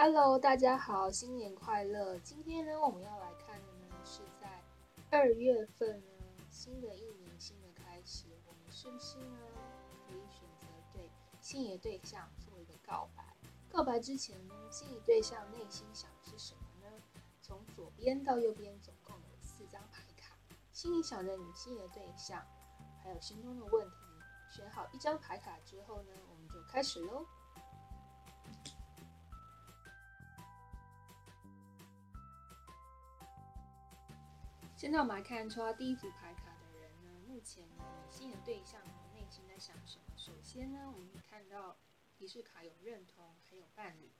Hello，大家好，新年快乐！今天呢，我们要来看的呢，是在二月份呢，新的一年新的开始，我们是不是呢，可以选择对心仪对象做一个告白？告白之前呢，心仪对象内心想的是什么呢？从左边到右边总共有四张牌卡，心里想着你心仪的对象，还有心中的问题。选好一张牌卡之后呢，我们就开始喽。现在我们来看抽到第一组牌卡的人呢，目前呢，心仪的对象内心在想什么？首先呢，我们看到提示卡有认同，还有伴侣。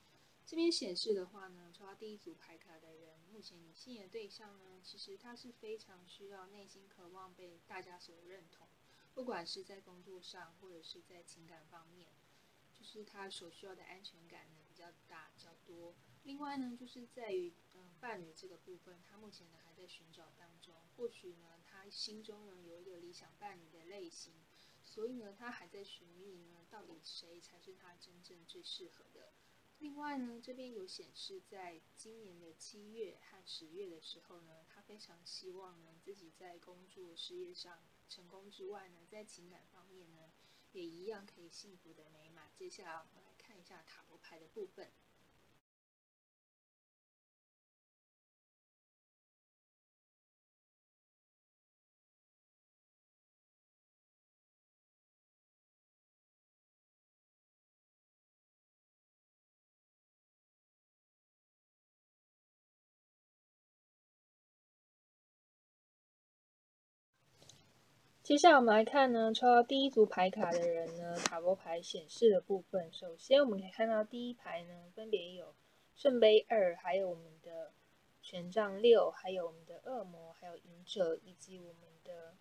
这边显示的话呢，抽到第一组牌卡的人，目前你心仪的对象呢，其实他是非常需要内心渴望被大家所认同，不管是在工作上或者是在情感方面，就是他所需要的安全感呢比较大、比较多。另外呢，就是在于嗯伴侣这个部分，他目前呢还在寻找当中。或许呢，他心中呢有一个理想伴侣的类型，所以呢，他还在寻觅呢，到底谁才是他真正最适合的。另外呢，这边有显示，在今年的七月和十月的时候呢，他非常希望呢自己在工作事业上成功之外呢，在情感方面呢，也一样可以幸福的美满。接下来我们来看一下塔罗牌的部分。接下来我们来看呢，抽到第一组牌卡的人呢，塔罗牌显示的部分。首先我们可以看到第一排呢，分别有圣杯二，还有我们的权杖六，还有我们的恶魔，还有隐者，以及我们的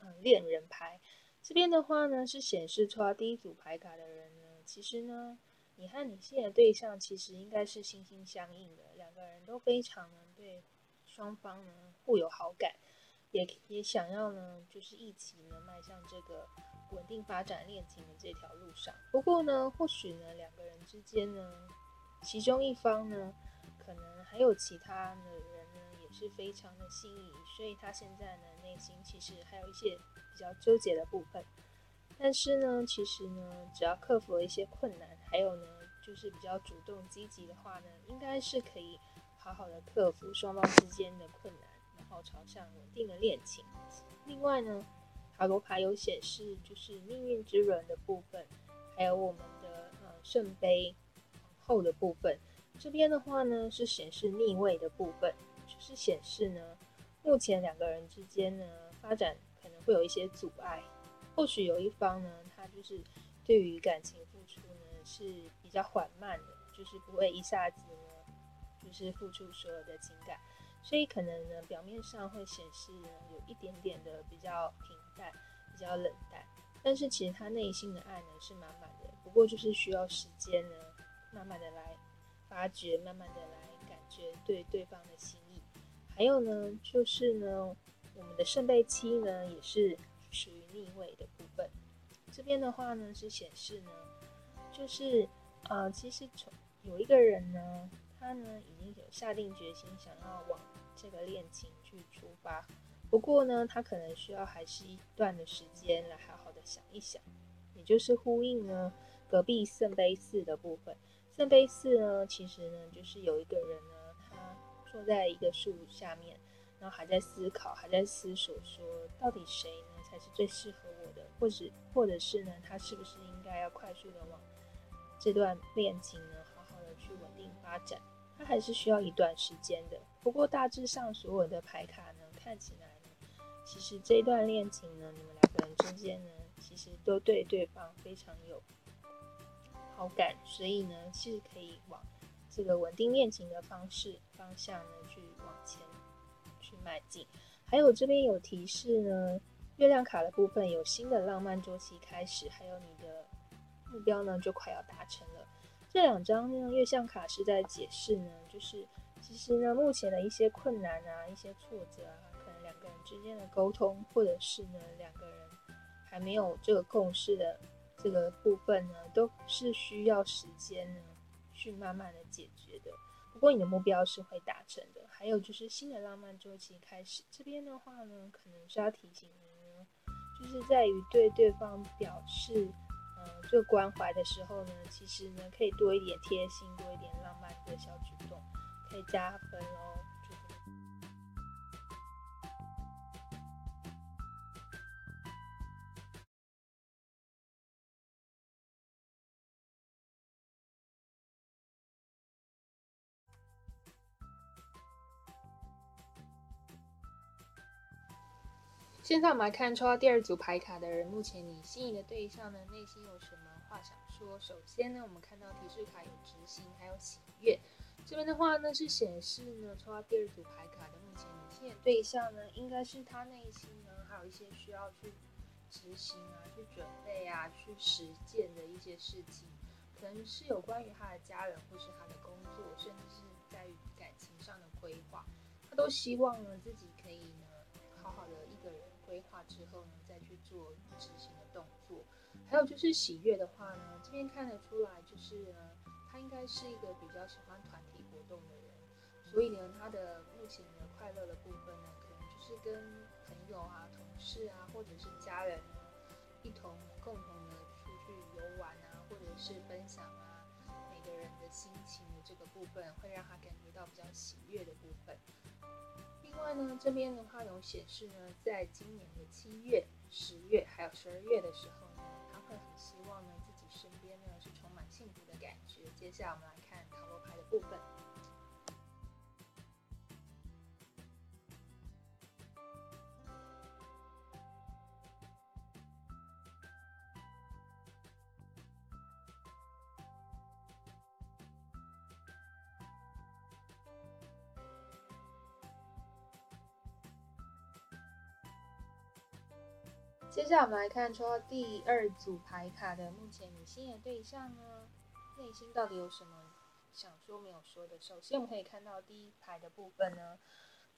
嗯恋人牌。这边的话呢，是显示抽到第一组牌卡的人呢，其实呢，你和你现在的对象其实应该是心心相印的，两个人都非常呢对双方呢互有好感。也也想要呢，就是一起呢迈向这个稳定发展恋情的这条路上。不过呢，或许呢两个人之间呢，其中一方呢，可能还有其他的人呢，也是非常的心仪，所以他现在呢内心其实还有一些比较纠结的部分。但是呢，其实呢，只要克服了一些困难，还有呢，就是比较主动积极的话呢，应该是可以好好的克服双方之间的困难。好朝向稳定的恋情。另外呢，塔罗牌有显示就是命运之轮的部分，还有我们的呃圣杯后的部分。这边的话呢是显示逆位的部分，就是显示呢目前两个人之间呢发展可能会有一些阻碍。或许有一方呢他就是对于感情付出呢是比较缓慢的，就是不会一下子呢就是付出所有的情感。所以可能呢，表面上会显示呢有一点点的比较平淡、比较冷淡，但是其实他内心的爱呢是满满的。不过就是需要时间呢，慢慢的来发掘，慢慢的来感觉对对方的心意。还有呢，就是呢，我们的圣杯七呢也是属于逆位的部分。这边的话呢是显示呢，就是呃，其实从有一个人呢，他呢已经有下定决心想要往。这个恋情去出发，不过呢，他可能需要还是一段的时间来好好的想一想，也就是呼应呢隔壁圣杯四的部分。圣杯四呢，其实呢就是有一个人呢，他坐在一个树下面，然后还在思考，还在思索，说到底谁呢才是最适合我的，或者或者是呢，他是不是应该要快速的往这段恋情呢好好的去稳定发展。它还是需要一段时间的。不过大致上所有的牌卡呢，看起来呢，其实这段恋情呢，你们两个人之间呢，其实都对对方非常有好感，所以呢，是可以往这个稳定恋情的方式方向呢去往前去迈进。还有这边有提示呢，月亮卡的部分有新的浪漫周期开始，还有你的目标呢就快要达成了。这两张呢月相卡是在解释呢，就是其实呢目前的一些困难啊、一些挫折啊，可能两个人之间的沟通，或者是呢两个人还没有这个共识的这个部分呢，都是需要时间呢去慢慢的解决的。不过你的目标是会达成的。还有就是新的浪漫周期开始，这边的话呢，可能是要提醒你呢，就是在于对对方表示，最，关怀的时候呢，其实呢，可以多一点贴心，多一点浪漫的小举动，可以加分哦。现在我们来看抽到第二组牌卡的人，目前你心仪的对象呢，内心有什么话想说？首先呢，我们看到提示卡有执行，还有喜悦。这边的话呢，是显示呢，抽到第二组牌卡的目前你心仪对象呢，应该是他内心呢，还有一些需要去执行啊、去准备啊、去实践的一些事情，可能是有关于他的家人，或是他的工作，甚至是在于感情上的规划，他都希望呢，自己可以，规划之后呢，再去做执行的动作。还有就是喜悦的话呢，这边看得出来，就是呢，他应该是一个比较喜欢团体活动的人，所以呢，他的目前的快乐的部分呢，可能就是跟朋友啊、同事啊，或者是家人，一同共同的出去游玩啊，或者是分享啊，每个人的心情的这个部分，会让他感觉到比较喜悦的部分。另外呢，这边的话有显示呢，在今年的七月、十月还有十二月的时候呢，他会很希望呢自己身边呢是充满幸福的感觉。接下来我们来看塔罗牌的部分。接下来我们来看抽到第二组牌卡的，目前你心仪的对象呢，内心到底有什么想说没有说的？首先我们可以看到第一排的部分呢，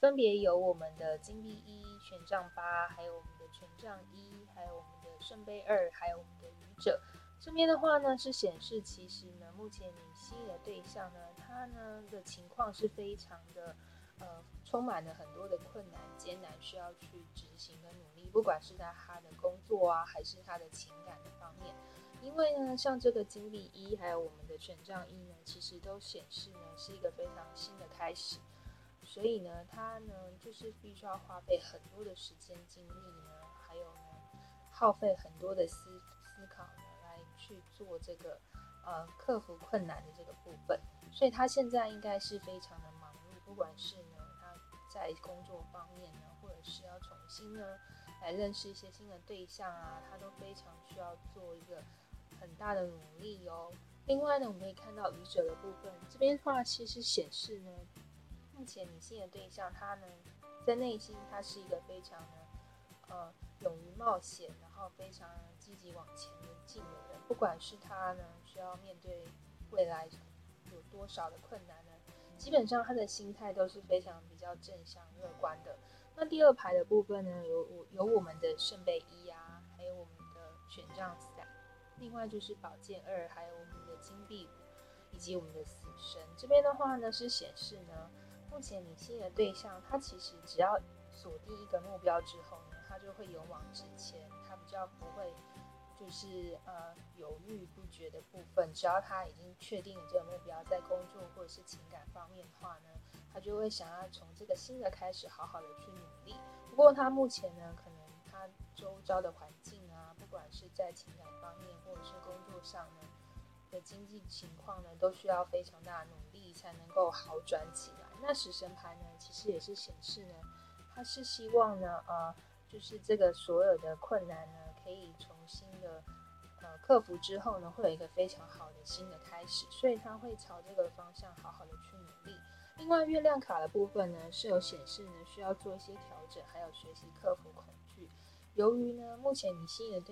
分别有我们的金币一、权杖八，还有我们的权杖一，还有我们的圣杯二，还有我们的愚者。这边的话呢，是显示其实呢，目前你心仪的对象呢，他呢的情况是非常的。呃，充满了很多的困难、艰难，需要去执行跟努力，不管是在他的工作啊，还是他的情感的方面。因为呢，像这个金币一，还有我们的权杖一呢，其实都显示呢是一个非常新的开始，所以呢，他呢就是必须要花费很多的时间、精力呢，还有呢耗费很多的思思考呢，来去做这个呃克服困难的这个部分。所以他现在应该是非常的忙。不管是呢，他在工作方面呢，或者是要重新呢来认识一些新的对象啊，他都非常需要做一个很大的努力哦。另外呢，我们可以看到愚者的部分，这边的话其实显示呢，目前你新的对象他呢，在内心他是一个非常呢，呃，勇于冒险，然后非常积极往前进的人。不管是他呢，需要面对未来有多少的困难呢？基本上他的心态都是非常比较正向乐观的。那第二排的部分呢，有我有我们的圣杯一啊，还有我们的权杖三，另外就是宝剑二，还有我们的金币五，以及我们的死神。这边的话呢，是显示呢，目前你心仪的对象，他其实只要锁定一个目标之后呢，他就会勇往直前，他比较不会。就是呃犹豫不决的部分，只要他已经确定了这个目标，在工作或者是情感方变化呢，他就会想要从这个新的开始，好好的去努力。不过他目前呢，可能他周遭的环境啊，不管是在情感方面或者是工作上呢的经济情况呢，都需要非常大的努力才能够好转起来。那死神牌呢，其实也是显示呢，他是希望呢，呃，就是这个所有的困难呢。可以重新的呃克服之后呢，会有一个非常好的新的开始，所以他会朝这个方向好好的去努力。另外，月亮卡的部分呢是有显示呢需要做一些调整，还有学习克服恐惧。由于呢目前你心仪的对